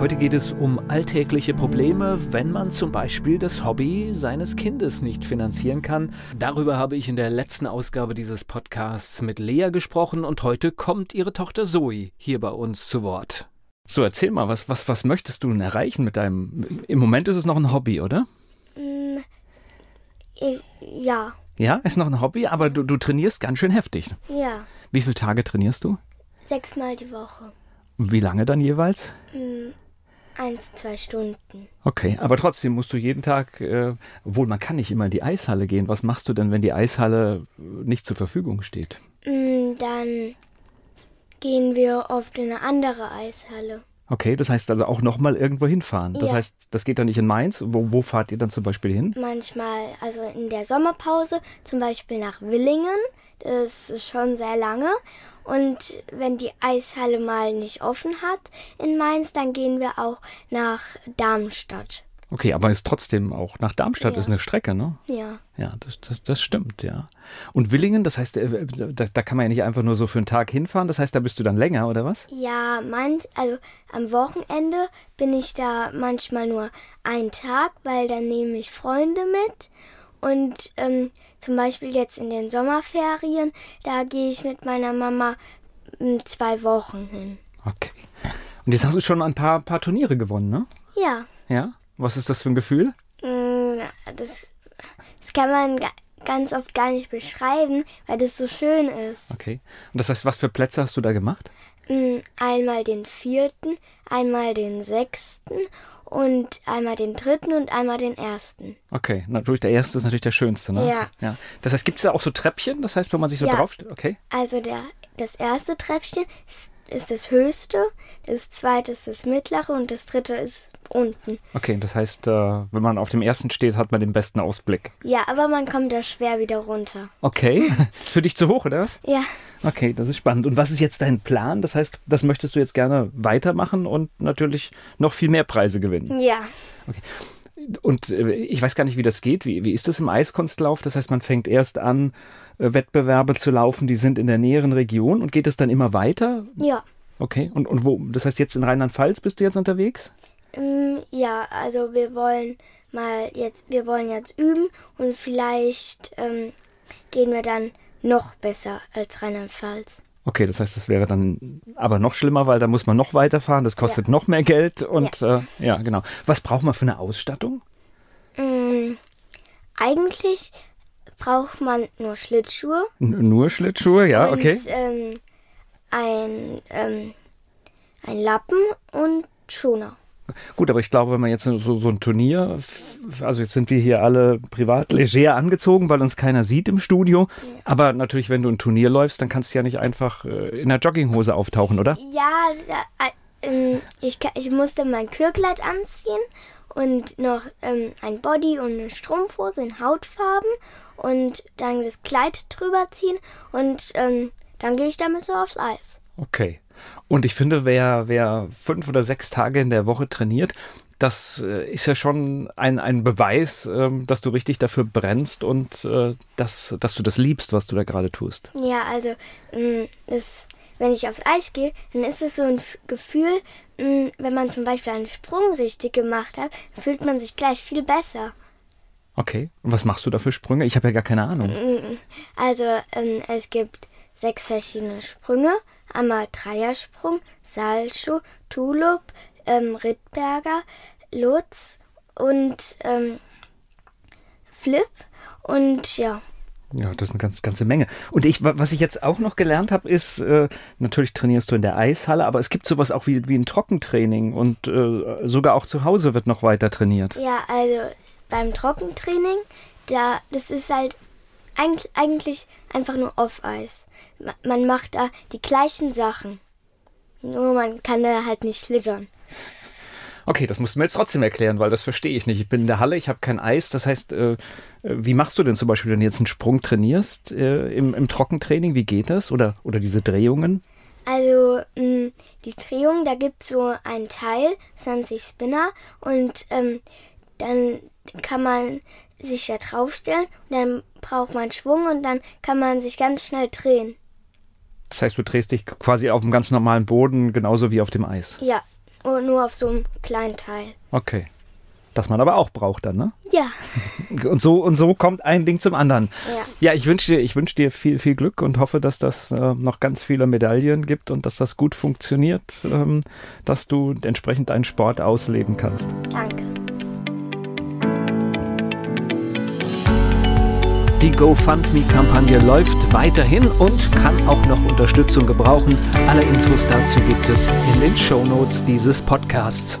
Heute geht es um alltägliche Probleme, wenn man zum Beispiel das Hobby seines Kindes nicht finanzieren kann. Darüber habe ich in der letzten Ausgabe dieses Podcasts mit Lea gesprochen und heute kommt ihre Tochter Zoe hier bei uns zu Wort. So, erzähl mal, was, was, was möchtest du denn erreichen mit deinem. Im Moment ist es noch ein Hobby, oder? Mm, ja, Ja, ist noch ein Hobby, aber du, du trainierst ganz schön heftig. ja. Wie viele Tage trainierst du? Sechsmal die Woche. Wie lange dann jeweils? Mm, eins, zwei Stunden. Okay, aber trotzdem musst du jeden Tag, äh, obwohl man kann nicht immer in die Eishalle gehen. Was machst du denn, wenn die Eishalle äh, nicht zur Verfügung steht? Mm, dann gehen wir oft in eine andere Eishalle. Okay, das heißt also auch nochmal irgendwo hinfahren. Das Ja. heißt, das geht dann nicht in Mainz. Wo, wo fahrt ihr dann zum Beispiel hin? Manchmal, also in der Sommerpause, zum Beispiel nach Willingen. Das ist schon sehr lange. Und wenn die Eishalle mal nicht offen hat in Mainz, dann gehen wir auch nach Darmstadt. Okay, aber ist trotzdem auch nach Darmstadt Ja. ist eine Strecke, ne? Ja. Ja, das, das, das stimmt, ja. Und Willingen, das heißt, äh, da, da kann man ja nicht einfach nur so für einen Tag hinfahren. Das heißt, da bist du dann länger, oder was? Ja, manch, also am Wochenende bin ich da manchmal nur einen Tag, weil dann nehme ich Freunde mit. Und ähm, zum Beispiel jetzt in den Sommerferien, da gehe ich mit meiner Mama mm, zwei Wochen hin. Okay. Und jetzt hast du schon ein paar, paar Turniere gewonnen, ne? Ja, Ja. Was ist das für ein Gefühl? mm, das, das kann man ga- ganz oft gar nicht beschreiben, weil das so schön ist. Okay. Und das heißt, was für Plätze hast du da gemacht? Mm, Einmal den vierten, einmal den sechsten und einmal den dritten und einmal den ersten. Okay, natürlich, der erste ist natürlich der schönste, ne? Ja. ja. Das heißt, gibt es da auch so Treppchen? Das heißt, wo man sich so Ja. drauf... Okay. Also der, das erste Treppchen ist, ist das höchste, das zweite ist das mittlere und das dritte ist unten. Okay, das heißt, äh, wenn man auf dem ersten steht, hat man den besten Ausblick. Ja, aber man kommt da schwer wieder runter. Okay. ist für dich zu hoch, oder was? Ja, Okay, das ist spannend. Und was ist jetzt dein Plan? Das heißt, das möchtest du jetzt gerne weitermachen und natürlich noch viel mehr Preise gewinnen. ja. Und äh, ich weiß gar nicht, wie das geht. Wie, wie ist das im Eiskunstlauf? Das heißt, man fängt erst an, äh, Wettbewerbe zu laufen, die sind in der näheren Region und geht es dann immer weiter? Ja. Okay. Und, und wo? Das heißt, jetzt in Rheinland-Pfalz bist du jetzt unterwegs? Mm, Ja, also wir wollen mal jetzt, wir wollen jetzt üben und vielleicht ähm, gehen wir dann noch besser als Rheinland-Pfalz. Okay, das heißt, das wäre dann aber noch schlimmer, weil da muss man noch weiterfahren, das kostet noch mehr Geld und ja. Äh, ja, genau. Was braucht man für eine Ausstattung? Mm, eigentlich braucht man nur Schlittschuhe N nur Schlittschuhe, ja, und okay. ähm, ein, ähm, ein Lappen und Schoner. Gut, aber ich glaube, wenn man jetzt so, so ein Turnier, also jetzt sind wir hier alle privat leger angezogen, weil uns keiner sieht im Studio. Aber natürlich, wenn du ein Turnier läufst, dann kannst du ja nicht einfach äh, in der Jogginghose auftauchen, oder? Ja, äh, ähm, ich, ich musste mein Kürkleid anziehen und noch ähm, ein Body und eine Strumpfhose in Hautfarben und dann das Kleid drüber ziehen und ähm, dann gehe ich damit so aufs Eis. Okay. Und ich finde, wer, wer fünf oder sechs Tage in der Woche trainiert, das äh, ist ja schon ein, ein Beweis, ähm, dass du richtig dafür brennst und äh, dass, dass du das liebst, was du da gerade tust. Ja, also ähm, das, wenn ich aufs Eis gehe, dann ist es so ein Gefühl, ähm, wenn man zum Beispiel einen Sprung richtig gemacht hat, dann fühlt man sich gleich viel besser. Okay. Und was machst du da für Sprünge? Ich habe ja gar keine Ahnung. Also ähm, es gibt sechs verschiedene Sprünge. Einmal Dreiersprung, Salcho, Tulip, ähm, Rittberger, Lutz und ähm, Flip. Und ja, Ja, das ist eine ganz, ganze Menge. Und ich, was ich jetzt auch noch gelernt habe, ist, äh, natürlich trainierst du in der Eishalle, aber es gibt sowas auch wie, wie ein Trockentraining und äh, sogar auch zu Hause wird noch weiter trainiert. Ja, also beim Trockentraining, da, das ist halt eigentlich einfach nur Off-Eis. Man macht da die gleichen Sachen. Nur man kann da halt nicht schlittern. Okay, das musst du mir jetzt trotzdem erklären, weil das verstehe ich nicht. Ich bin in der Halle, ich habe kein Eis. Das heißt, äh, wie machst du denn zum Beispiel, wenn du jetzt einen Sprung trainierst äh, im, im Trockentraining? Wie geht das? Oder, oder diese Drehungen? Also mh, die Drehung, da gibt es so ein Teil, 20 Spinner, und ähm, dann kann man sich da draufstellen, und dann braucht man Schwung und dann kann man sich ganz schnell drehen. Das heißt, du drehst dich quasi auf dem ganz normalen Boden, genauso wie auf dem Eis. Ja. Nur auf so einem kleinen Teil. Okay. Das man aber auch braucht dann, ne? Ja. Und so, und so kommt ein Ding zum anderen. Ja, ja ich wünsche dir, ich wünsch dir viel, viel Glück und hoffe, dass das äh, noch ganz viele Medaillen gibt und dass das gut funktioniert, ähm, dass du entsprechend deinen Sport ausleben kannst. Danke. Die GoFundMe-Kampagne läuft weiterhin und kann auch noch Unterstützung gebrauchen. Alle Infos dazu gibt es in den Shownotes dieses Podcasts.